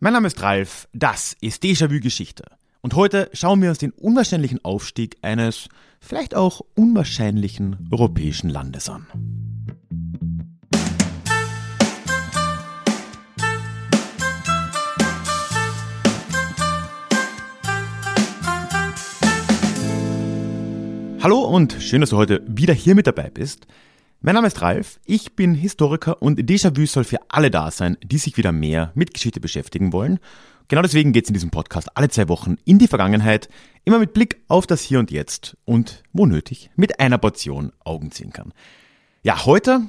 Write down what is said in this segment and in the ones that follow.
Mein Name ist Ralf, das ist Déjà-vu Geschichte. Und heute schauen wir uns den unwahrscheinlichen Aufstieg eines vielleicht auch unwahrscheinlichen europäischen Landes an. Hallo und schön, dass du heute wieder hier mit dabei bist. Mein Name ist Ralf, ich bin Historiker und Déjà-vu soll für alle da sein, die sich wieder mehr mit Geschichte beschäftigen wollen. Genau deswegen geht es in diesem Podcast alle zwei Wochen in die Vergangenheit, immer mit Blick auf das Hier und Jetzt und, wo nötig, mit einer Portion Augenzwinkern. Ja, heute,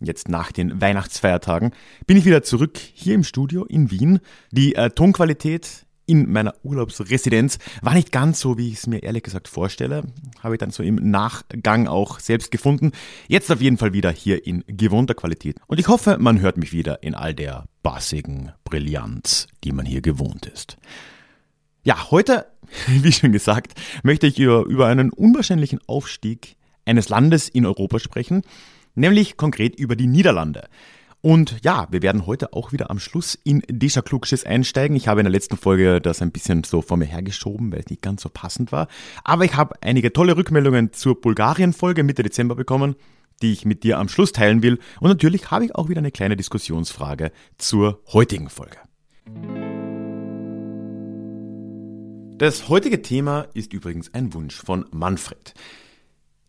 jetzt nach den Weihnachtsfeiertagen, bin ich wieder zurück hier im Studio in Wien. Die äh, Tonqualität in meiner Urlaubsresidenz war nicht ganz so, wie ich es mir ehrlich gesagt vorstelle. Habe ich dann so im Nachgang auch selbst gefunden. Jetzt auf jeden Fall wieder hier in gewohnter Qualität. Und ich hoffe, man hört mich wieder in all der bassigen Brillanz, die man hier gewohnt ist. Ja, heute, wie schon gesagt, möchte ich über, über einen unwahrscheinlichen Aufstieg eines Landes in Europa sprechen, nämlich konkret über die Niederlande. Und ja, wir werden heute auch wieder am Schluss in Deja Klugschiss einsteigen. Ich habe in der letzten Folge das ein bisschen so vor mir hergeschoben, weil es nicht ganz so passend war. Aber ich habe einige tolle Rückmeldungen zur Bulgarien-Folge Mitte Dezember bekommen, die ich mit dir am Schluss teilen will. Und natürlich habe ich auch wieder eine kleine Diskussionsfrage zur heutigen Folge. Das heutige Thema ist übrigens ein Wunsch von Manfred.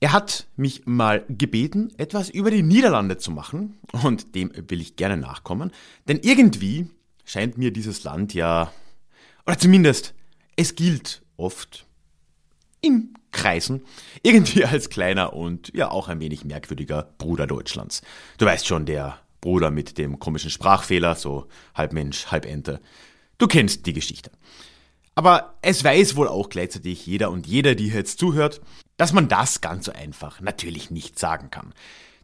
Er hat mich mal gebeten, etwas über die Niederlande zu machen und dem will ich gerne nachkommen, denn irgendwie scheint mir dieses Land ja, oder zumindest es gilt oft in Kreisen irgendwie als kleiner und ja auch ein wenig merkwürdiger Bruder Deutschlands. Du weißt schon, der Bruder mit dem komischen Sprachfehler, so halb Mensch, halb Ente. Du kennst die Geschichte. Aber es weiß wohl auch gleichzeitig jeder und jeder, die jetzt zuhört, dass man das ganz so einfach natürlich nicht sagen kann.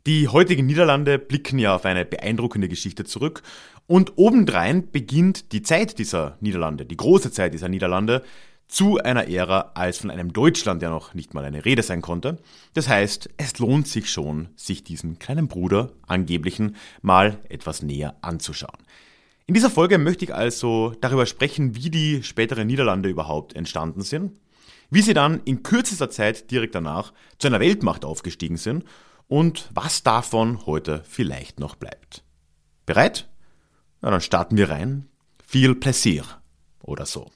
Die heutigen Niederlande blicken ja auf eine beeindruckende Geschichte zurück und obendrein beginnt die Zeit dieser Niederlande, die große Zeit dieser Niederlande, zu einer Ära als von einem Deutschland ja noch nicht mal eine Rede sein konnte. Das heißt, es lohnt sich schon, sich diesen kleinen Bruder, angeblichen, mal etwas näher anzuschauen. In dieser Folge möchte ich also darüber sprechen, wie die späteren Niederlande überhaupt entstanden sind, wie sie dann in kürzester Zeit direkt danach zu einer Weltmacht aufgestiegen sind und was davon heute vielleicht noch bleibt. Bereit? Na, dann starten wir rein. Viel Plaisir oder so.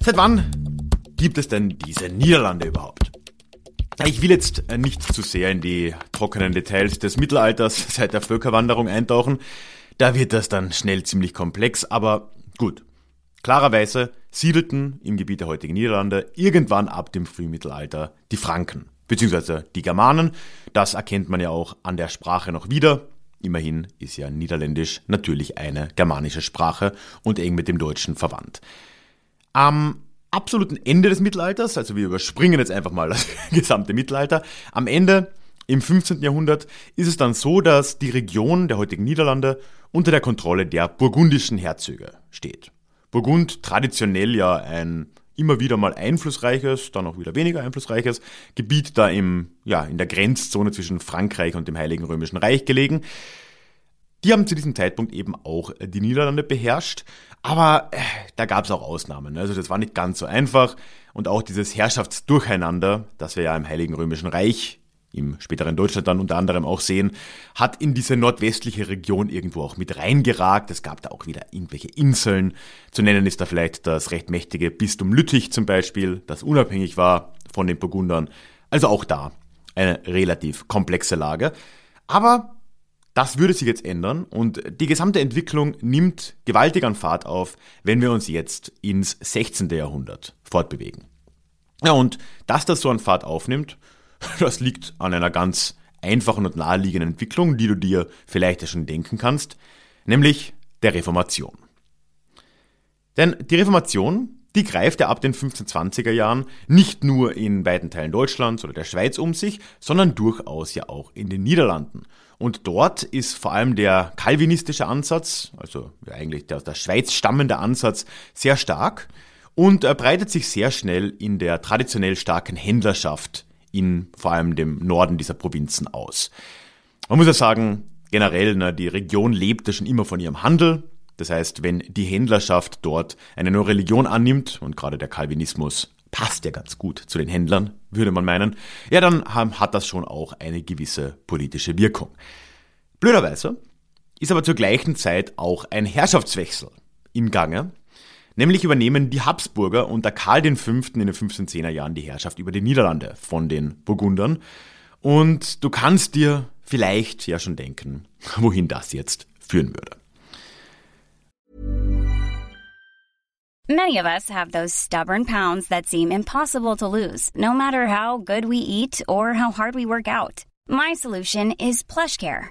Seit wann gibt es denn diese Niederlande überhaupt? Ich will jetzt äh, nicht zu sehr in die trockenen Details des Mittelalters seit der Völkerwanderung eintauchen. Da wird das dann schnell ziemlich komplex, aber gut. Klarerweise siedelten im Gebiet der heutigen Niederlande irgendwann ab dem Frühmittelalter die Franken, beziehungsweise die Germanen. Das erkennt man ja auch an der Sprache noch wieder. Immerhin ist ja Niederländisch natürlich eine germanische Sprache und eng mit dem Deutschen verwandt. Am absoluten Ende des Mittelalters, also wir überspringen jetzt einfach mal das gesamte Mittelalter, am Ende im 15. Jahrhundert ist es dann so, dass die Region der heutigen Niederlande unter der Kontrolle der burgundischen Herzöge steht. Burgund traditionell ja ein immer wieder mal einflussreiches, dann auch wieder weniger einflussreiches Gebiet da im, ja, in der Grenzzone zwischen Frankreich und dem Heiligen Römischen Reich gelegen. Die haben zu diesem Zeitpunkt eben auch die Niederlande beherrscht, aber äh, da gab es auch Ausnahmen. Also das war nicht ganz so einfach und auch dieses Herrschaftsdurcheinander, das wir ja im Heiligen Römischen Reich im späteren Deutschland dann unter anderem auch sehen, hat in diese nordwestliche Region irgendwo auch mit reingeragt. Es gab da auch wieder irgendwelche Inseln. Zu nennen ist da vielleicht das recht mächtige Bistum Lüttich zum Beispiel, das unabhängig war von den Burgundern. Also auch da eine relativ komplexe Lage. Aber das würde sich jetzt ändern und die gesamte Entwicklung nimmt gewaltig an Fahrt auf, wenn wir uns jetzt ins 16. Jahrhundert fortbewegen. Ja, und dass das so an Fahrt aufnimmt, das liegt an einer ganz einfachen und naheliegenden Entwicklung, die du dir vielleicht ja schon denken kannst, nämlich der Reformation. Denn die Reformation, die greift ja ab den 1520er Jahren nicht nur in weiten Teilen Deutschlands oder der Schweiz um sich, sondern durchaus ja auch in den Niederlanden. Und dort ist vor allem der kalvinistische Ansatz, also eigentlich der aus der Schweiz stammende Ansatz, sehr stark und breitet sich sehr schnell in der traditionell starken Händlerschaft in vor allem dem Norden dieser Provinzen aus. Man muss ja sagen, generell, ne, die Region lebte schon immer von ihrem Handel. Das heißt, wenn die Händlerschaft dort eine neue Religion annimmt, und gerade der Calvinismus passt ja ganz gut zu den Händlern, würde man meinen, ja, dann hat das schon auch eine gewisse politische Wirkung. Blöderweise ist aber zur gleichen Zeit auch ein Herrschaftswechsel im Gange. Nämlich übernehmen die Habsburger unter Karl V. in den 1510er Jahren die Herrschaft über die Niederlande von den Burgundern. Und du kannst dir vielleicht ja schon denken, wohin das jetzt führen würde. Many of us have those stubborn pounds that seem impossible to lose, no matter how good we eat or how hard we work out. My solution is PlushCare.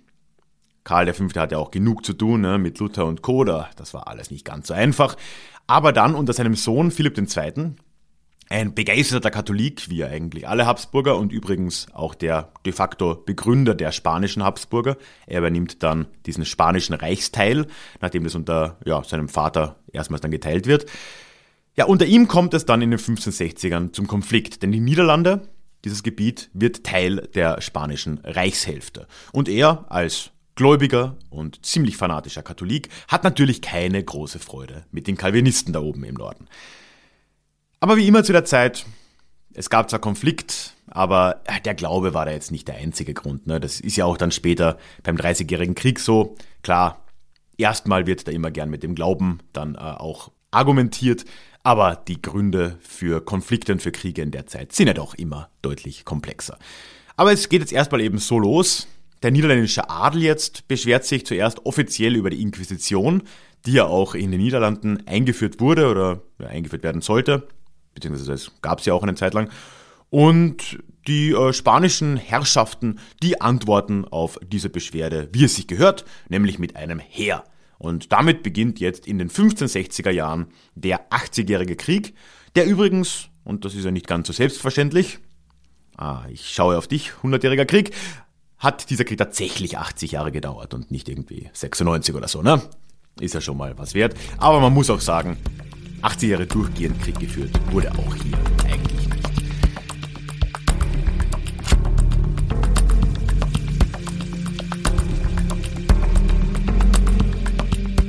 Karl V. hatte auch genug zu tun ne, mit Luther und Co. Das war alles nicht ganz so einfach. Aber dann unter seinem Sohn Philipp II., ein begeisterter Katholik, wie er eigentlich alle Habsburger und übrigens auch der de facto Begründer der spanischen Habsburger. Er übernimmt dann diesen spanischen Reichsteil, nachdem das unter ja, seinem Vater erstmals dann geteilt wird. Ja, unter ihm kommt es dann in den 1560ern zum Konflikt, denn die Niederlande, dieses Gebiet, wird Teil der spanischen Reichshälfte. Und er als gläubiger und ziemlich fanatischer Katholik, hat natürlich keine große Freude mit den Calvinisten da oben im Norden. Aber wie immer zu der Zeit, es gab zwar Konflikt, aber der Glaube war da jetzt nicht der einzige Grund. Ne? Das ist ja auch dann später beim Dreißigjährigen Krieg so. Klar, erstmal wird da immer gern mit dem Glauben dann äh, auch argumentiert, aber die Gründe für Konflikte und für Kriege in der Zeit sind ja doch immer deutlich komplexer. Aber es geht jetzt erstmal eben so los, der niederländische Adel jetzt beschwert sich zuerst offiziell über die Inquisition, die ja auch in den Niederlanden eingeführt wurde oder ja, eingeführt werden sollte, beziehungsweise es gab es ja auch eine Zeit lang. Und die äh, spanischen Herrschaften, die antworten auf diese Beschwerde, wie es sich gehört, nämlich mit einem Heer. Und damit beginnt jetzt in den 1560er Jahren der 80-jährige Krieg, der übrigens, und das ist ja nicht ganz so selbstverständlich, ah, ich schaue auf dich, 100-jähriger Krieg, hat dieser Krieg tatsächlich 80 Jahre gedauert und nicht irgendwie 96 oder so, ne? Ist ja schon mal was wert. Aber man muss auch sagen, 80 Jahre durchgehend Krieg geführt wurde auch hier eigentlich nicht.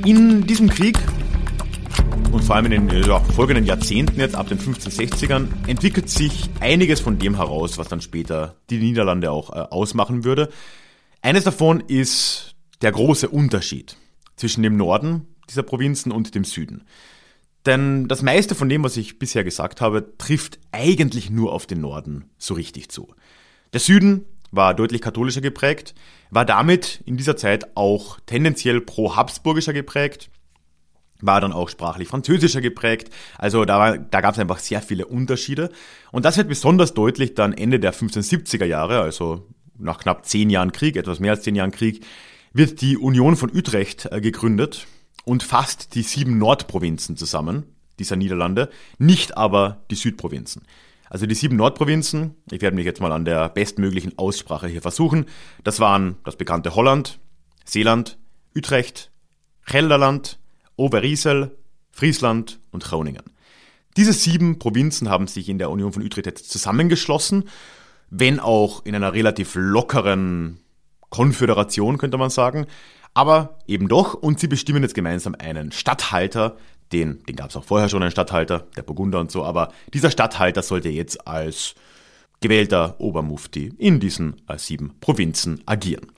In diesem Krieg und vor allem in den ja, folgenden Jahrzehnten jetzt ab den 1560ern entwickelt sich einiges von dem heraus, was dann später die Niederlande auch äh, ausmachen würde. Eines davon ist der große Unterschied zwischen dem Norden dieser Provinzen und dem Süden. Denn das meiste von dem, was ich bisher gesagt habe, trifft eigentlich nur auf den Norden so richtig zu. Der Süden war deutlich katholischer geprägt, war damit in dieser Zeit auch tendenziell pro-habsburgischer geprägt, war dann auch sprachlich französischer geprägt. Also da, da gab es einfach sehr viele Unterschiede. Und das wird besonders deutlich dann Ende der 1570er Jahre, also nach knapp zehn Jahren Krieg, etwas mehr als zehn Jahren Krieg, wird die Union von Utrecht äh, gegründet und fasst die sieben Nordprovinzen zusammen, dieser Niederlande, nicht aber die Südprovinzen. Also die sieben Nordprovinzen, ich werde mich jetzt mal an der bestmöglichen Aussprache hier versuchen, das waren das bekannte Holland, Seeland, Utrecht, Gelderland, Overijssel, Friesland und Groningen. Diese sieben Provinzen haben sich in der Union von Utrecht zusammengeschlossen, wenn auch in einer relativ lockeren Konföderation, könnte man sagen, aber eben doch, und sie bestimmen jetzt gemeinsam einen Statthalter, den, den gab es auch vorher schon, einen Statthalter, der Burgunder und so, aber dieser Statthalter sollte jetzt als gewählter Obermufti in diesen äh, sieben Provinzen agieren.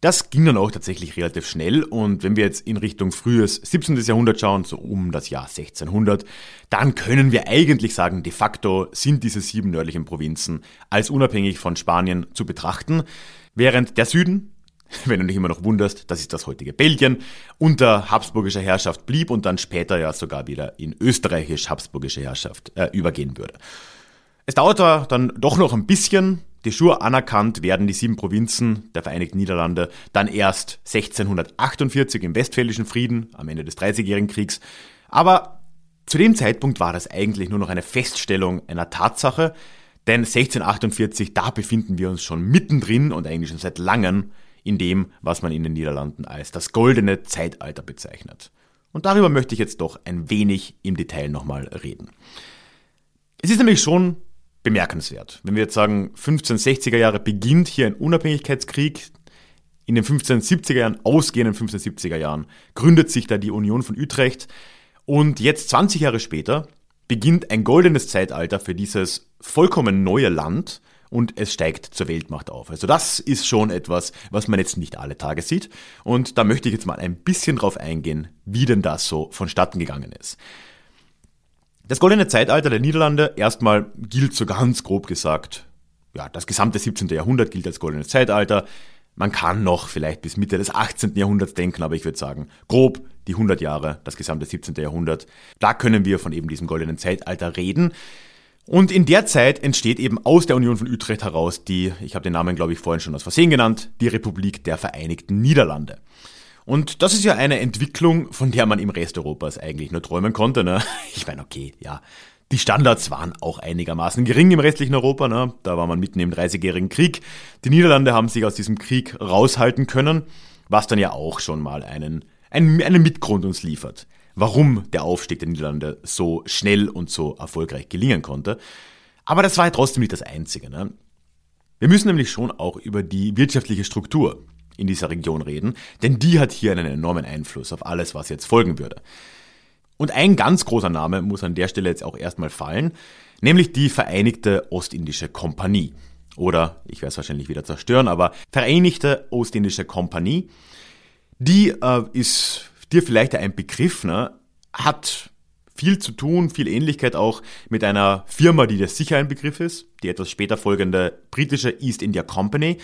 Das ging dann auch tatsächlich relativ schnell und wenn wir jetzt in Richtung frühes 17. Jahrhundert schauen, so um das Jahr 1600, dann können wir eigentlich sagen, de facto sind diese sieben nördlichen Provinzen als unabhängig von Spanien zu betrachten, während der Süden, wenn du dich immer noch wunderst, das ist das heutige Belgien, unter habsburgischer Herrschaft blieb und dann später ja sogar wieder in österreichisch-habsburgische Herrschaft äh, übergehen würde. Es dauert dann doch noch ein bisschen. De jure anerkannt werden die sieben Provinzen der Vereinigten Niederlande dann erst 1648 im Westfälischen Frieden am Ende des Dreißigjährigen Kriegs. Aber zu dem Zeitpunkt war das eigentlich nur noch eine Feststellung einer Tatsache, denn 1648, da befinden wir uns schon mittendrin und eigentlich schon seit langem in dem, was man in den Niederlanden als das goldene Zeitalter bezeichnet. Und darüber möchte ich jetzt doch ein wenig im Detail nochmal reden. Es ist nämlich schon bemerkenswert, wenn wir jetzt sagen, 1560er Jahre beginnt hier ein Unabhängigkeitskrieg, in den 1570er Jahren, ausgehenden 1570er Jahren, gründet sich da die Union von Utrecht und jetzt 20 Jahre später beginnt ein goldenes Zeitalter für dieses vollkommen neue Land und es steigt zur Weltmacht auf. Also das ist schon etwas, was man jetzt nicht alle Tage sieht. Und da möchte ich jetzt mal ein bisschen drauf eingehen, wie denn das so vonstatten gegangen ist. Das goldene Zeitalter der Niederlande erstmal gilt so ganz grob gesagt, ja, das gesamte 17. Jahrhundert gilt als goldenes Zeitalter. Man kann noch vielleicht bis Mitte des 18. Jahrhunderts denken, aber ich würde sagen, grob die 100 Jahre, das gesamte 17. Jahrhundert. Da können wir von eben diesem goldenen Zeitalter reden. Und in der Zeit entsteht eben aus der Union von Utrecht heraus die, ich habe den Namen glaube ich vorhin schon aus Versehen genannt, die Republik der Vereinigten Niederlande. Und das ist ja eine Entwicklung, von der man im Rest Europas eigentlich nur träumen konnte. Ne? Ich meine, okay, ja, die Standards waren auch einigermaßen gering im restlichen Europa. Ne? Da war man mitten im Dreißigjährigen Krieg. Die Niederlande haben sich aus diesem Krieg raushalten können, was dann ja auch schon mal einen, einen, einen Mitgrund uns liefert warum der Aufstieg der Niederlande so schnell und so erfolgreich gelingen konnte. Aber das war ja trotzdem nicht das Einzige. Ne? Wir müssen nämlich schon auch über die wirtschaftliche Struktur in dieser Region reden, denn die hat hier einen enormen Einfluss auf alles, was jetzt folgen würde. Und ein ganz großer Name muss an der Stelle jetzt auch erstmal fallen, nämlich die Vereinigte Ostindische Kompanie. Oder, ich werde es wahrscheinlich wieder zerstören, aber Vereinigte Ostindische Kompanie, die äh, ist dir vielleicht ein Begriff, ne, hat viel zu tun, viel Ähnlichkeit auch mit einer Firma, die dir sicher ein Begriff ist, die etwas später folgende britische East India Company.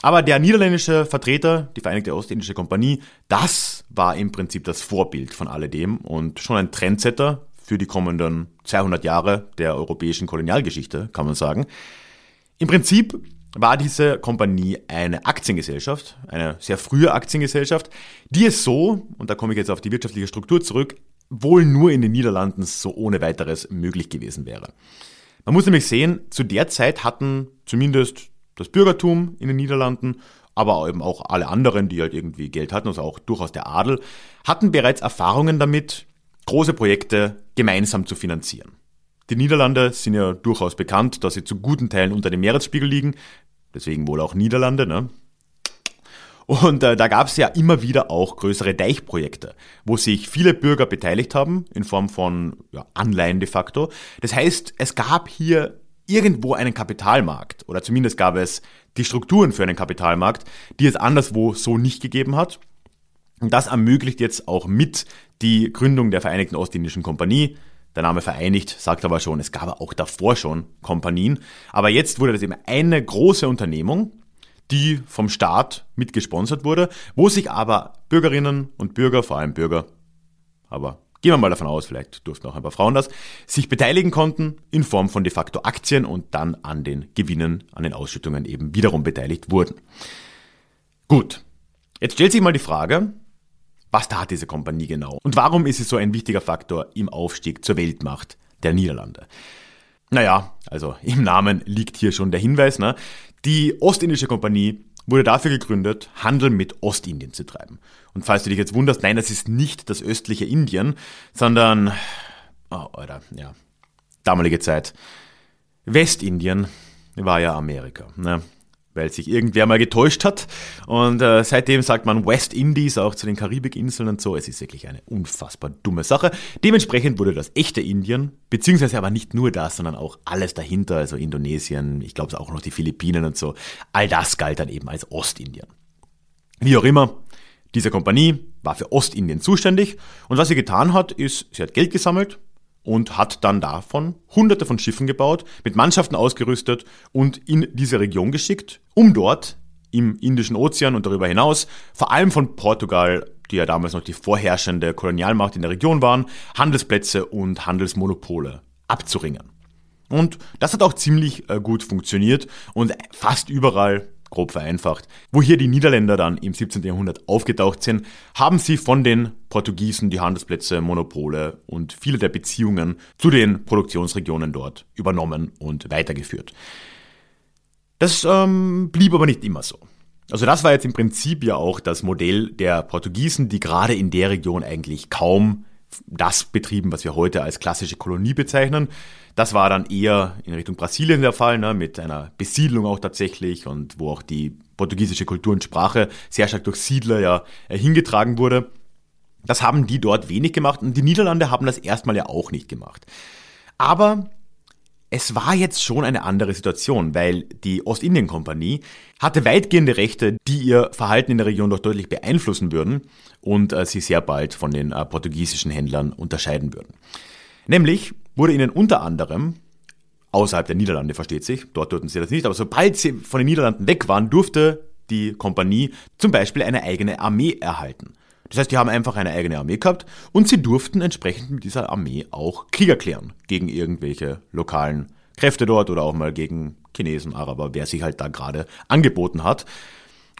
Aber der niederländische Vertreter, die Vereinigte Ostindische Kompanie, das war im Prinzip das Vorbild von alledem und schon ein Trendsetter für die kommenden 200 Jahre der europäischen Kolonialgeschichte, kann man sagen. Im Prinzip war diese Kompanie eine Aktiengesellschaft, eine sehr frühe Aktiengesellschaft, die es so, und da komme ich jetzt auf die wirtschaftliche Struktur zurück, wohl nur in den Niederlanden so ohne weiteres möglich gewesen wäre. Man muss nämlich sehen, zu der Zeit hatten zumindest das Bürgertum in den Niederlanden, aber eben auch alle anderen, die halt irgendwie Geld hatten, also auch durchaus der Adel, hatten bereits Erfahrungen damit, große Projekte gemeinsam zu finanzieren. Die Niederlande sind ja durchaus bekannt, dass sie zu guten Teilen unter dem Meeresspiegel liegen, deswegen wohl auch Niederlande, ne? Und äh, da gab es ja immer wieder auch größere Deichprojekte, wo sich viele Bürger beteiligt haben, in Form von ja, Anleihen de facto. Das heißt, es gab hier irgendwo einen Kapitalmarkt, oder zumindest gab es die Strukturen für einen Kapitalmarkt, die es anderswo so nicht gegeben hat. Und das ermöglicht jetzt auch mit die Gründung der Vereinigten Ostindischen Kompanie, der Name vereinigt sagt aber schon, es gab auch davor schon Kompanien. Aber jetzt wurde das eben eine große Unternehmung, die vom Staat mitgesponsert wurde, wo sich aber Bürgerinnen und Bürger, vor allem Bürger, aber gehen wir mal davon aus, vielleicht durften auch ein paar Frauen das, sich beteiligen konnten in Form von de facto Aktien und dann an den Gewinnen, an den Ausschüttungen eben wiederum beteiligt wurden. Gut, jetzt stellt sich mal die Frage, was tat diese Kompanie genau? Und warum ist sie so ein wichtiger Faktor im Aufstieg zur Weltmacht der Niederlande? Naja, also im Namen liegt hier schon der Hinweis, ne? Die Ostindische Kompanie wurde dafür gegründet, Handel mit Ostindien zu treiben. Und falls du dich jetzt wunderst, nein, das ist nicht das östliche Indien, sondern, oh, oder, ja, damalige Zeit. Westindien war ja Amerika. Ne? Weil sich irgendwer mal getäuscht hat. Und äh, seitdem sagt man West Indies auch zu den Karibikinseln und so. Es ist wirklich eine unfassbar dumme Sache. Dementsprechend wurde das echte Indien, beziehungsweise aber nicht nur das, sondern auch alles dahinter, also Indonesien, ich glaube auch noch die Philippinen und so. All das galt dann eben als Ostindien. Wie auch immer, diese Kompanie war für Ostindien zuständig und was sie getan hat, ist, sie hat Geld gesammelt, und hat dann davon hunderte von Schiffen gebaut, mit Mannschaften ausgerüstet und in diese Region geschickt, um dort im Indischen Ozean und darüber hinaus, vor allem von Portugal, die ja damals noch die vorherrschende Kolonialmacht in der Region waren, Handelsplätze und Handelsmonopole abzuringen. Und das hat auch ziemlich äh, gut funktioniert und fast überall grob vereinfacht. Wo hier die Niederländer dann im 17. Jahrhundert aufgetaucht sind, haben sie von den Portugiesen die Handelsplätze, Monopole und viele der Beziehungen zu den Produktionsregionen dort übernommen und weitergeführt. Das ähm, blieb aber nicht immer so. Also das war jetzt im Prinzip ja auch das Modell der Portugiesen, die gerade in der Region eigentlich kaum das betrieben, was wir heute als klassische Kolonie bezeichnen. Das war dann eher in Richtung Brasilien der Fall, ne, mit einer Besiedlung auch tatsächlich und wo auch die portugiesische Kultur und Sprache sehr stark durch Siedler ja äh, hingetragen wurde. Das haben die dort wenig gemacht und die Niederlande haben das erstmal ja auch nicht gemacht. Aber es war jetzt schon eine andere Situation, weil die Ostindien-Kompanie hatte weitgehende Rechte, die ihr Verhalten in der Region doch deutlich beeinflussen würden und äh, sie sehr bald von den äh, portugiesischen Händlern unterscheiden würden. Nämlich wurde ihnen unter anderem, außerhalb der Niederlande versteht sich, dort durften sie das nicht, aber sobald sie von den Niederlanden weg waren, durfte die Kompanie zum Beispiel eine eigene Armee erhalten. Das heißt, die haben einfach eine eigene Armee gehabt und sie durften entsprechend mit dieser Armee auch Krieg erklären gegen irgendwelche lokalen Kräfte dort oder auch mal gegen Chinesen, Araber, wer sich halt da gerade angeboten hat.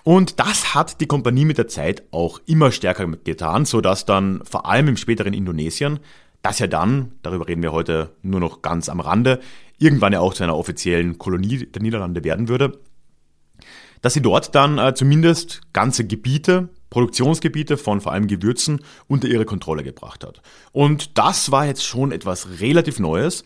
Und das hat die Kompanie mit der Zeit auch immer stärker getan, so dass dann vor allem im späteren Indonesien, das ja dann, darüber reden wir heute nur noch ganz am Rande, irgendwann ja auch zu einer offiziellen Kolonie der Niederlande werden würde, dass sie dort dann äh, zumindest ganze Gebiete Produktionsgebiete von vor allem Gewürzen unter ihre Kontrolle gebracht hat. Und das war jetzt schon etwas relativ Neues,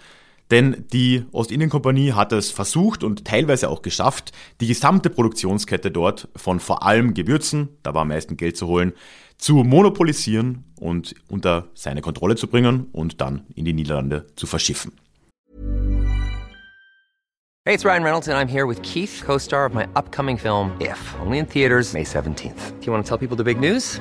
denn die Ostindien-Kompanie hat es versucht und teilweise auch geschafft, die gesamte Produktionskette dort von vor allem Gewürzen, da war am meisten Geld zu holen, zu monopolisieren und unter seine Kontrolle zu bringen und dann in die Niederlande zu verschiffen. Hey, it's Ryan Reynolds and I'm here with Keith, co-star of my upcoming film If, only in theaters May 17th. Do you want to tell people the big news?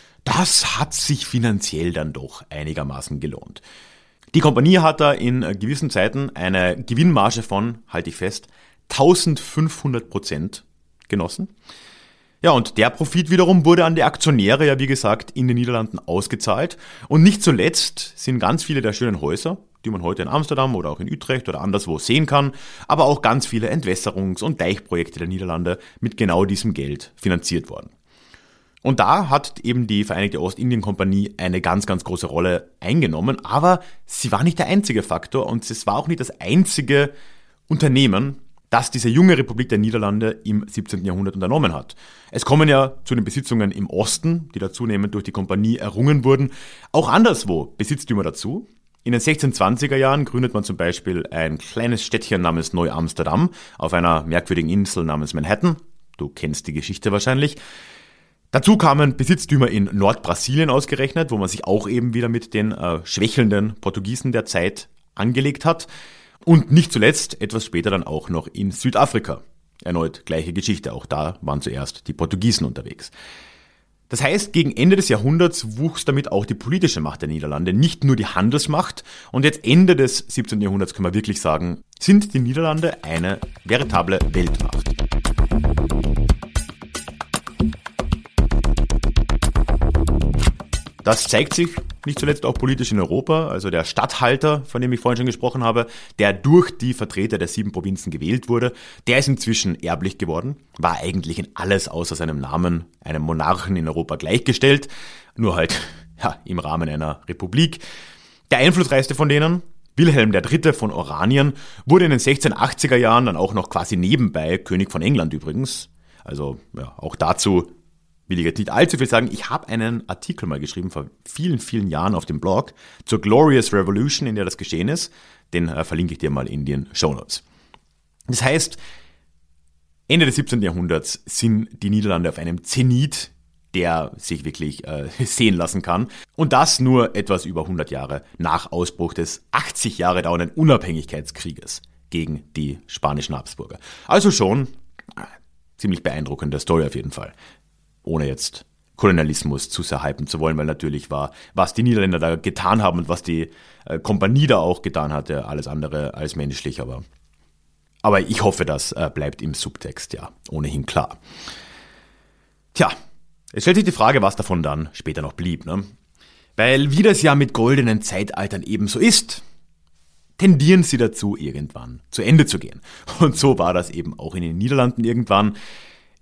Das hat sich finanziell dann doch einigermaßen gelohnt. Die Kompanie hat da in gewissen Zeiten eine Gewinnmarge von, halte ich fest, 1500 Prozent genossen. Ja, und der Profit wiederum wurde an die Aktionäre ja, wie gesagt, in den Niederlanden ausgezahlt. Und nicht zuletzt sind ganz viele der schönen Häuser, die man heute in Amsterdam oder auch in Utrecht oder anderswo sehen kann, aber auch ganz viele Entwässerungs- und Deichprojekte der Niederlande mit genau diesem Geld finanziert worden. Und da hat eben die Vereinigte Ostindien-Kompanie eine ganz, ganz große Rolle eingenommen, aber sie war nicht der einzige Faktor und es war auch nicht das einzige Unternehmen, das diese junge Republik der Niederlande im 17. Jahrhundert unternommen hat. Es kommen ja zu den Besitzungen im Osten, die da zunehmend durch die Kompanie errungen wurden, auch anderswo Besitztümer dazu. In den 1620er Jahren gründet man zum Beispiel ein kleines Städtchen namens Neu-Amsterdam auf einer merkwürdigen Insel namens Manhattan. Du kennst die Geschichte wahrscheinlich. Dazu kamen Besitztümer in Nordbrasilien ausgerechnet, wo man sich auch eben wieder mit den äh, schwächelnden Portugiesen der Zeit angelegt hat. Und nicht zuletzt etwas später dann auch noch in Südafrika. Erneut gleiche Geschichte, auch da waren zuerst die Portugiesen unterwegs. Das heißt, gegen Ende des Jahrhunderts wuchs damit auch die politische Macht der Niederlande, nicht nur die Handelsmacht. Und jetzt Ende des 17. Jahrhunderts können wir wirklich sagen, sind die Niederlande eine veritable Weltmacht. Das zeigt sich nicht zuletzt auch politisch in Europa. Also der Statthalter, von dem ich vorhin schon gesprochen habe, der durch die Vertreter der sieben Provinzen gewählt wurde, der ist inzwischen erblich geworden, war eigentlich in alles außer seinem Namen einem Monarchen in Europa gleichgestellt, nur halt ja, im Rahmen einer Republik. Der einflussreichste von denen, Wilhelm III. von Oranien, wurde in den 1680er Jahren dann auch noch quasi nebenbei König von England übrigens. Also ja, auch dazu will ich jetzt nicht allzu viel sagen. Ich habe einen Artikel mal geschrieben vor vielen, vielen Jahren auf dem Blog zur Glorious Revolution, in der das geschehen ist. Den äh, verlinke ich dir mal in den Show Notes. Das heißt, Ende des 17. Jahrhunderts sind die Niederlande auf einem Zenit, der sich wirklich äh, sehen lassen kann. Und das nur etwas über 100 Jahre nach Ausbruch des 80 Jahre dauernden Unabhängigkeitskrieges. gegen die spanischen Habsburger. Also schon äh, ziemlich beeindruckende Story auf jeden Fall. Ohne jetzt Kolonialismus zu sehr hypen zu wollen, weil natürlich war, was die Niederländer da getan haben und was die äh, Kompanie da auch getan hatte, alles andere als menschlich, aber, aber ich hoffe, das äh, bleibt im Subtext, ja, ohnehin klar. Tja, es stellt sich die Frage, was davon dann später noch blieb, ne? Weil wie das ja mit goldenen Zeitaltern ebenso ist, tendieren sie dazu, irgendwann zu Ende zu gehen. Und so war das eben auch in den Niederlanden irgendwann.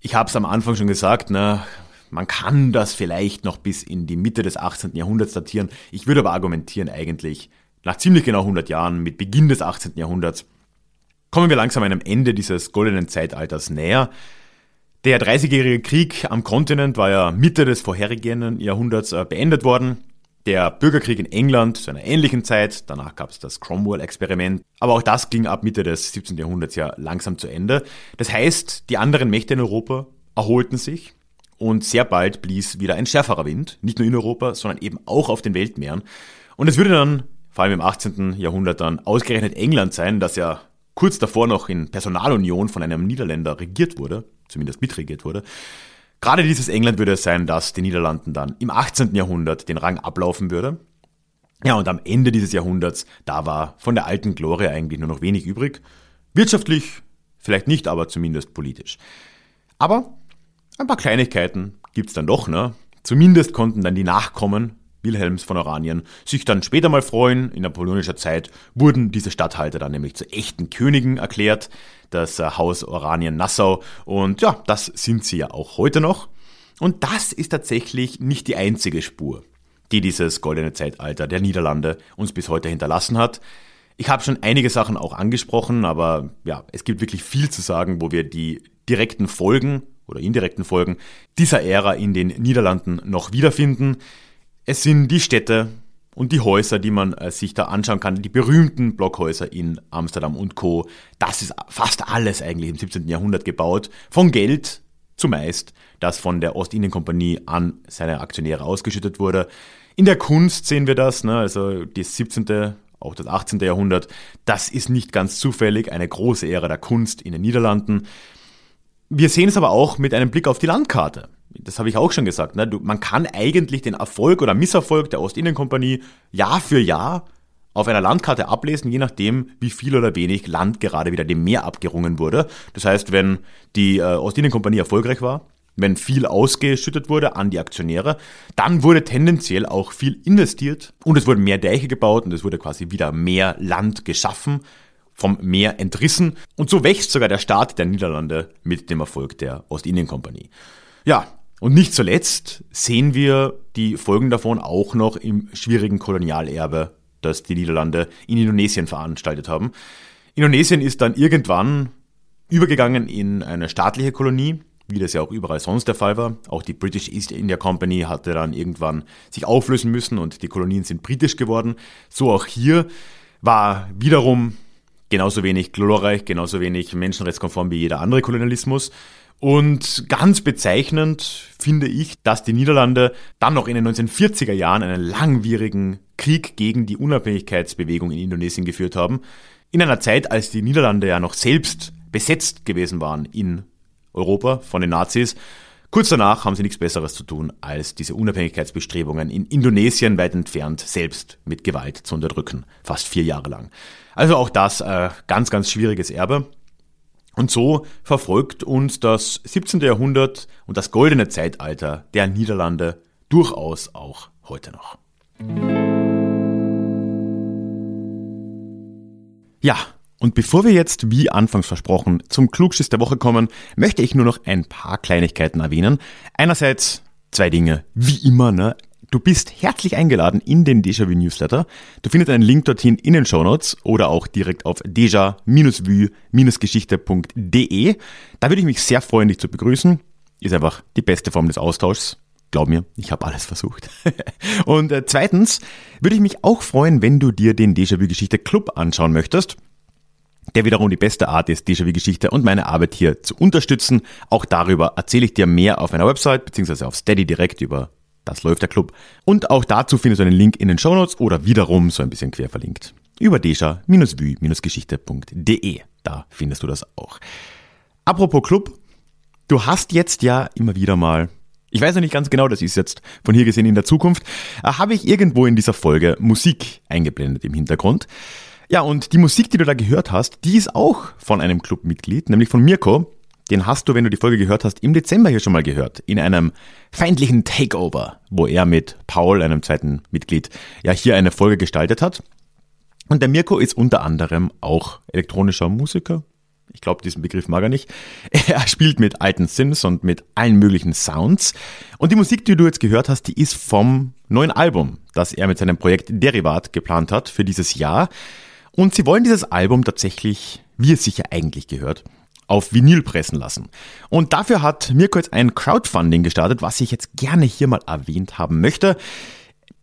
Ich habe es am Anfang schon gesagt, ne, man kann das vielleicht noch bis in die Mitte des 18. Jahrhunderts datieren. Ich würde aber argumentieren eigentlich, nach ziemlich genau 100 Jahren, mit Beginn des 18. Jahrhunderts, kommen wir langsam einem Ende dieses goldenen Zeitalters näher. Der 30-jährige Krieg am Kontinent war ja Mitte des vorhergehenden Jahrhunderts äh, beendet worden. Der Bürgerkrieg in England zu einer ähnlichen Zeit, danach gab es das Cromwell-Experiment, aber auch das ging ab Mitte des 17. Jahrhunderts ja langsam zu Ende. Das heißt, die anderen Mächte in Europa erholten sich und sehr bald blies wieder ein schärferer Wind, nicht nur in Europa, sondern eben auch auf den Weltmeeren. Und es würde dann, vor allem im 18. Jahrhundert dann, ausgerechnet England sein, das ja kurz davor noch in Personalunion von einem Niederländer regiert wurde, zumindest mitregiert wurde, Gerade dieses England würde es sein, dass den Niederlanden dann im 18. Jahrhundert den Rang ablaufen würde. Ja, und am Ende dieses Jahrhunderts, da war von der alten Glorie eigentlich nur noch wenig übrig. Wirtschaftlich vielleicht nicht, aber zumindest politisch. Aber ein paar Kleinigkeiten gibt's dann doch, ne? Zumindest konnten dann die Nachkommen Wilhelms von Oranien sich dann später mal freuen. In napoleonischer Zeit wurden diese Statthalter dann nämlich zu echten Königen erklärt, das äh, Haus Oranien-Nassau. Und ja, das sind sie ja auch heute noch. Und das ist tatsächlich nicht die einzige Spur, die dieses goldene Zeitalter der Niederlande uns bis heute hinterlassen hat. Ich habe schon einige Sachen auch angesprochen, aber ja, es gibt wirklich viel zu sagen, wo wir die direkten Folgen oder indirekten Folgen dieser Ära in den Niederlanden noch wiederfinden. Es sind die Städte und die Häuser, die man äh, sich da anschauen kann, die berühmten Blockhäuser in Amsterdam und Co. Das ist fast alles eigentlich im 17. Jahrhundert gebaut. Von Geld zumeist, das von der Ostindien-Kompanie an seine Aktionäre ausgeschüttet wurde. In der Kunst sehen wir das, ne? also das 17., auch das 18. Jahrhundert. Das ist nicht ganz zufällig eine große Ära der Kunst in den Niederlanden. Wir sehen es aber auch mit einem Blick auf die Landkarte das habe ich auch schon gesagt, ne? du, man kann eigentlich den Erfolg oder Misserfolg der Ostindien-Kompanie Jahr für Jahr auf einer Landkarte ablesen, je nachdem, wie viel oder wenig Land gerade wieder dem Meer abgerungen wurde. Das heißt, wenn die äh, Ostindien-Kompanie erfolgreich war, wenn viel ausgeschüttet wurde an die Aktionäre, dann wurde tendenziell auch viel investiert und es wurden mehr Deiche gebaut und es wurde quasi wieder mehr Land geschaffen, vom Meer entrissen und so wächst sogar der Staat der Niederlande mit dem Erfolg der Ostindien-Kompanie. Ja, und nicht zuletzt sehen wir die Folgen davon auch noch im schwierigen Kolonialerbe, das die Niederlande in Indonesien veranstaltet haben. Indonesien ist dann irgendwann übergegangen in eine staatliche Kolonie, wie das ja auch überall sonst der Fall war. Auch die British East India Company hatte dann irgendwann sich auflösen müssen und die Kolonien sind britisch geworden. So auch hier war wiederum genauso wenig glorreich, genauso wenig menschenrechtskonform wie jeder andere Kolonialismus. Und ganz bezeichnend finde ich, dass die Niederlande dann noch in den 1940er Jahren einen langwierigen Krieg gegen die Unabhängigkeitsbewegung in Indonesien geführt haben. In einer Zeit, als die Niederlande ja noch selbst besetzt gewesen waren in Europa von den Nazis. Kurz danach haben sie nichts Besseres zu tun, als diese Unabhängigkeitsbestrebungen in Indonesien weit entfernt selbst mit Gewalt zu unterdrücken. Fast vier Jahre lang. Also auch das äh, ganz, ganz schwieriges Erbe. Und so verfolgt uns das 17. Jahrhundert und das goldene Zeitalter der Niederlande durchaus auch heute noch. Ja, und bevor wir jetzt, wie anfangs versprochen, zum Klugschiss der Woche kommen, möchte ich nur noch ein paar Kleinigkeiten erwähnen. Einerseits zwei Dinge, wie immer, ne? Du bist herzlich eingeladen in den Déjà-vu Newsletter. Du findest einen Link dorthin in den Show Notes oder auch direkt auf déjà-vu-geschichte.de. Da würde ich mich sehr freuen, dich zu begrüßen. Ist einfach die beste Form des Austauschs. Glaub mir, ich habe alles versucht. Und äh, zweitens würde ich mich auch freuen, wenn du dir den Déjà-vu Geschichte Club anschauen möchtest der wiederum die beste Art ist, Déjà-vu-Geschichte und meine Arbeit hier zu unterstützen. Auch darüber erzähle ich dir mehr auf meiner Website, beziehungsweise auf Steady direkt über das läuft der Club. Und auch dazu findest du einen Link in den Show Notes oder wiederum so ein bisschen quer verlinkt. über deja-vue-geschichte.de. Da findest du das auch. Apropos Club, du hast jetzt ja immer wieder mal ich weiß noch nicht ganz genau, das ist jetzt von hier gesehen in der Zukunft, äh, habe ich irgendwo in dieser Folge Musik eingeblendet im Hintergrund. Ja, und die Musik, die du da gehört hast, die ist auch von einem Clubmitglied, nämlich von Mirko. Den hast du, wenn du die Folge gehört hast, im Dezember hier schon mal gehört. In einem feindlichen Takeover, wo er mit Paul, einem zweiten Mitglied, ja hier eine Folge gestaltet hat. Und der Mirko ist unter anderem auch elektronischer Musiker. Ich glaube, diesen Begriff mag er nicht. Er spielt mit alten Sims und mit allen möglichen Sounds. Und die Musik, die du jetzt gehört hast, die ist vom neuen Album, das er mit seinem Projekt Derivat geplant hat für dieses Jahr. Und sie wollen dieses Album tatsächlich, wie es sich ja eigentlich gehört, auf Vinyl pressen lassen. Und dafür hat Mirko jetzt ein Crowdfunding gestartet, was ich jetzt gerne hier mal erwähnt haben möchte.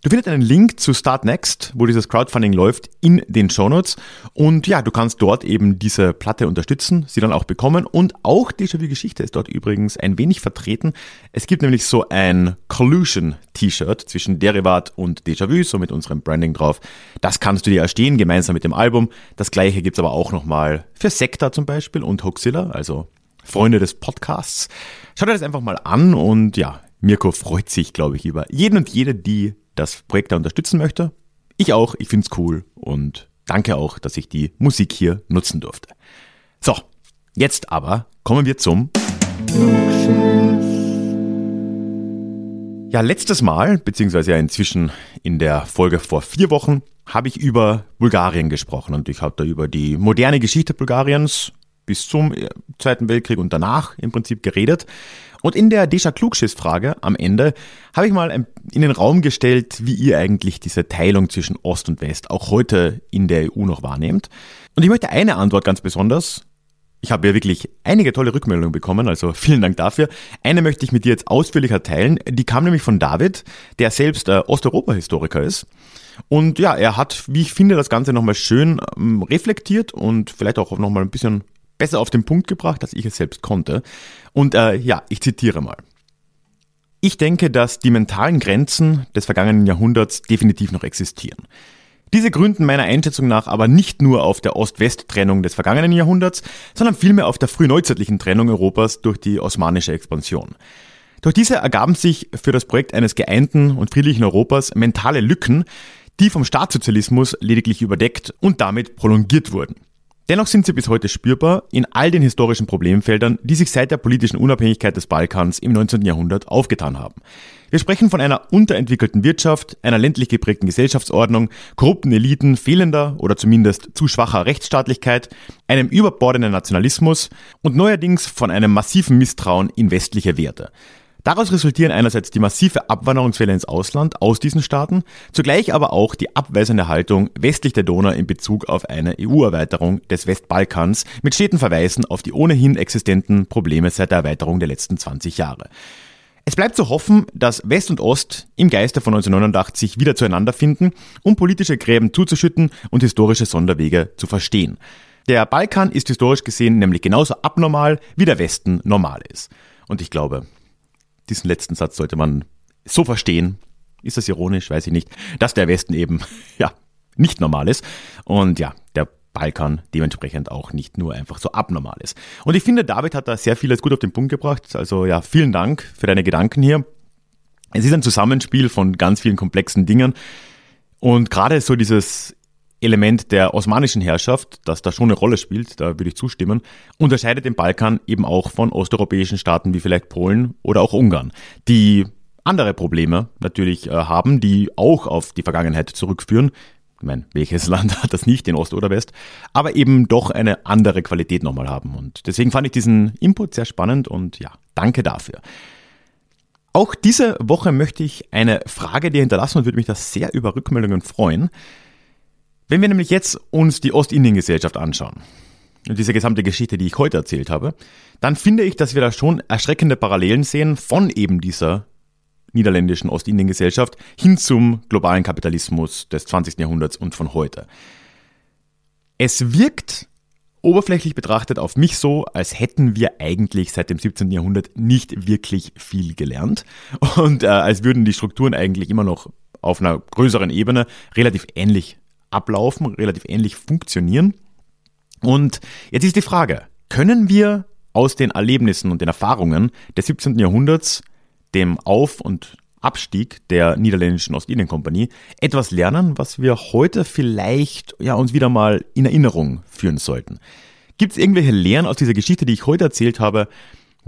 Du findest einen Link zu Start Next, wo dieses Crowdfunding läuft, in den Shownotes. Und ja, du kannst dort eben diese Platte unterstützen, sie dann auch bekommen. Und auch Déjà-vu Geschichte ist dort übrigens ein wenig vertreten. Es gibt nämlich so ein Collusion-T-Shirt zwischen Derivat und Déjà-vu, so mit unserem Branding drauf. Das kannst du dir erstehen, gemeinsam mit dem Album. Das gleiche gibt's aber auch nochmal für Sekta zum Beispiel und Hoaxilla, also Freunde des Podcasts. Schau dir das einfach mal an und ja, Mirko freut sich, glaube ich, über jeden und jede, die das Projekt da unterstützen möchte. Ich auch, ich finde es cool und danke auch, dass ich die Musik hier nutzen durfte. So, jetzt aber kommen wir zum Ja, letztes Mal, beziehungsweise ja inzwischen in der Folge vor vier Wochen, habe ich über Bulgarien gesprochen und ich habe da über die moderne Geschichte Bulgariens bis zum Zweiten Weltkrieg und danach im Prinzip geredet. Und in der Desha Klugschiss-Frage am Ende habe ich mal in den Raum gestellt, wie ihr eigentlich diese Teilung zwischen Ost und West auch heute in der EU noch wahrnehmt. Und ich möchte eine Antwort ganz besonders ich habe ja wirklich einige tolle Rückmeldungen bekommen, also vielen Dank dafür. Eine möchte ich mit dir jetzt ausführlicher teilen. Die kam nämlich von David, der selbst äh, Osteuropa-Historiker ist. Und ja, er hat, wie ich finde, das Ganze nochmal schön ähm, reflektiert und vielleicht auch nochmal ein bisschen besser auf den Punkt gebracht, als ich es selbst konnte. Und äh, ja, ich zitiere mal. Ich denke, dass die mentalen Grenzen des vergangenen Jahrhunderts definitiv noch existieren. Diese gründen meiner Einschätzung nach aber nicht nur auf der Ost-West-Trennung des vergangenen Jahrhunderts, sondern vielmehr auf der frühneuzeitlichen Trennung Europas durch die osmanische Expansion. Durch diese ergaben sich für das Projekt eines geeinten und friedlichen Europas mentale Lücken, die vom Staatssozialismus lediglich überdeckt und damit prolongiert wurden. Dennoch sind sie bis heute spürbar in all den historischen Problemfeldern, die sich seit der politischen Unabhängigkeit des Balkans im 19. Jahrhundert aufgetan haben. Wir sprechen von einer unterentwickelten Wirtschaft, einer ländlich geprägten Gesellschaftsordnung, korrupten Eliten, fehlender oder zumindest zu schwacher Rechtsstaatlichkeit, einem überbordenden Nationalismus und neuerdings von einem massiven Misstrauen in westliche Werte. Daraus resultieren einerseits die massive Abwanderungswelle ins Ausland aus diesen Staaten, zugleich aber auch die abweisende Haltung westlich der Donau in Bezug auf eine EU-Erweiterung des Westbalkans mit steten Verweisen auf die ohnehin existenten Probleme seit der Erweiterung der letzten 20 Jahre. Es bleibt zu hoffen, dass West und Ost im Geiste von 1989 wieder zueinander finden, um politische Gräben zuzuschütten und historische Sonderwege zu verstehen. Der Balkan ist historisch gesehen nämlich genauso abnormal, wie der Westen normal ist. Und ich glaube, diesen letzten Satz sollte man so verstehen. Ist das ironisch? Weiß ich nicht. Dass der Westen eben, ja, nicht normal ist. Und ja, der Balkan dementsprechend auch nicht nur einfach so abnormal ist. Und ich finde, David hat da sehr vieles gut auf den Punkt gebracht. Also ja, vielen Dank für deine Gedanken hier. Es ist ein Zusammenspiel von ganz vielen komplexen Dingen. Und gerade so dieses Element der osmanischen Herrschaft, das da schon eine Rolle spielt, da würde ich zustimmen, unterscheidet den Balkan eben auch von osteuropäischen Staaten wie vielleicht Polen oder auch Ungarn, die andere Probleme natürlich äh, haben, die auch auf die Vergangenheit zurückführen. Ich meine, welches Land hat das nicht, in Ost oder West, aber eben doch eine andere Qualität nochmal haben. Und deswegen fand ich diesen Input sehr spannend und ja, danke dafür. Auch diese Woche möchte ich eine Frage dir hinterlassen und würde mich da sehr über Rückmeldungen freuen. Wenn wir nämlich jetzt uns die Ostindien-Gesellschaft anschauen und diese gesamte Geschichte, die ich heute erzählt habe, dann finde ich, dass wir da schon erschreckende Parallelen sehen von eben dieser niederländischen Ostindien-Gesellschaft hin zum globalen Kapitalismus des 20. Jahrhunderts und von heute. Es wirkt oberflächlich betrachtet auf mich so, als hätten wir eigentlich seit dem 17. Jahrhundert nicht wirklich viel gelernt und äh, als würden die Strukturen eigentlich immer noch auf einer größeren Ebene relativ ähnlich ablaufen, relativ ähnlich funktionieren. Und jetzt ist die Frage, können wir aus den Erlebnissen und den Erfahrungen des 17. Jahrhunderts, dem Auf- und Abstieg der niederländischen Ostindien-Kompanie, etwas lernen, was wir heute vielleicht ja, uns wieder mal in Erinnerung führen sollten? Gibt es irgendwelche Lehren aus dieser Geschichte, die ich heute erzählt habe,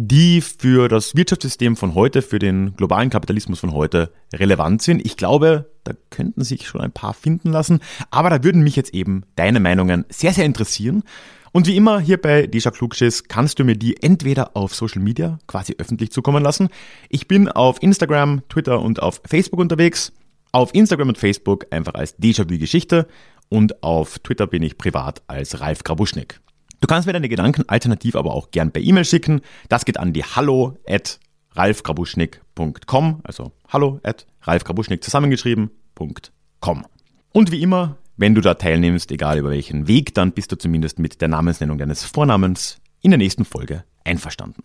die für das Wirtschaftssystem von heute, für den globalen Kapitalismus von heute relevant sind. Ich glaube, da könnten sich schon ein paar finden lassen, aber da würden mich jetzt eben deine Meinungen sehr, sehr interessieren. Und wie immer hier bei Deja Klugschiss kannst du mir die entweder auf Social Media quasi öffentlich zukommen lassen. Ich bin auf Instagram, Twitter und auf Facebook unterwegs. Auf Instagram und Facebook einfach als Déjà-vu Geschichte und auf Twitter bin ich privat als Ralf Grabuschnik. Du kannst mir deine Gedanken alternativ aber auch gern per E-Mail schicken. Das geht an die hallo at ralfgrabuschnick.com, also hallo at ralfgrabuschnick zusammengeschrieben.com. Und wie immer, wenn du da teilnimmst, egal über welchen Weg, dann bist du zumindest mit der Namensnennung deines Vornamens in der nächsten Folge einverstanden.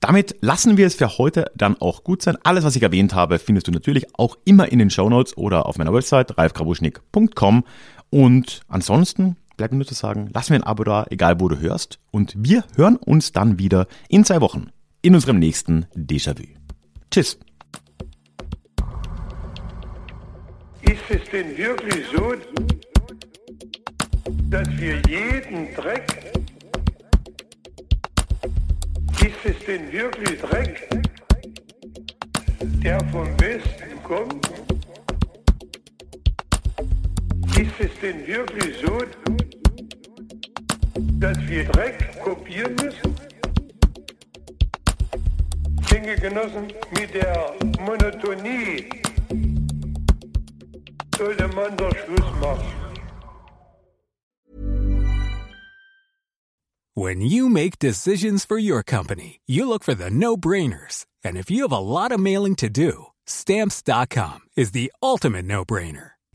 Damit lassen wir es für heute dann auch gut sein. Alles, was ich erwähnt habe, findest du natürlich auch immer in den Shownotes oder auf meiner Website ralfgrabuschnick.com. Und ansonsten bleibt mir nur zu sagen, lass mir ein Abo da, egal wo du hörst. Und wir hören uns dann wieder in zwei Wochen in unserem nächsten Déjà-vu. Tschüss. Ist es denn wirklich so, dass wir jeden Dreck, ist es denn wirklich Dreck, der vom Westen kommt? Ist es denn wirklich so, dass wir Dreck kopieren müssen? Denke Genossen, mit der Monotonie sollte man doch Schluss machen. When you make decisions for your company, you look for the no-brainers. And if you have a lot of mailing to do, stamps.com is the ultimate no-brainer.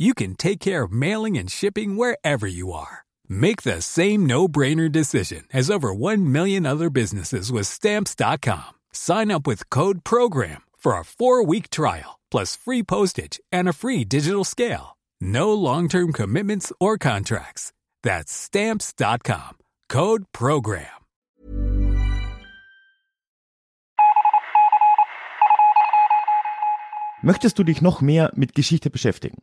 you can take care of mailing and shipping wherever you are. Make the same no-brainer decision as over 1 million other businesses with stamps.com. Sign up with code program for a 4-week trial plus free postage and a free digital scale. No long-term commitments or contracts. That's stamps.com. Code program. Möchtest du dich noch mehr mit Geschichte beschäftigen?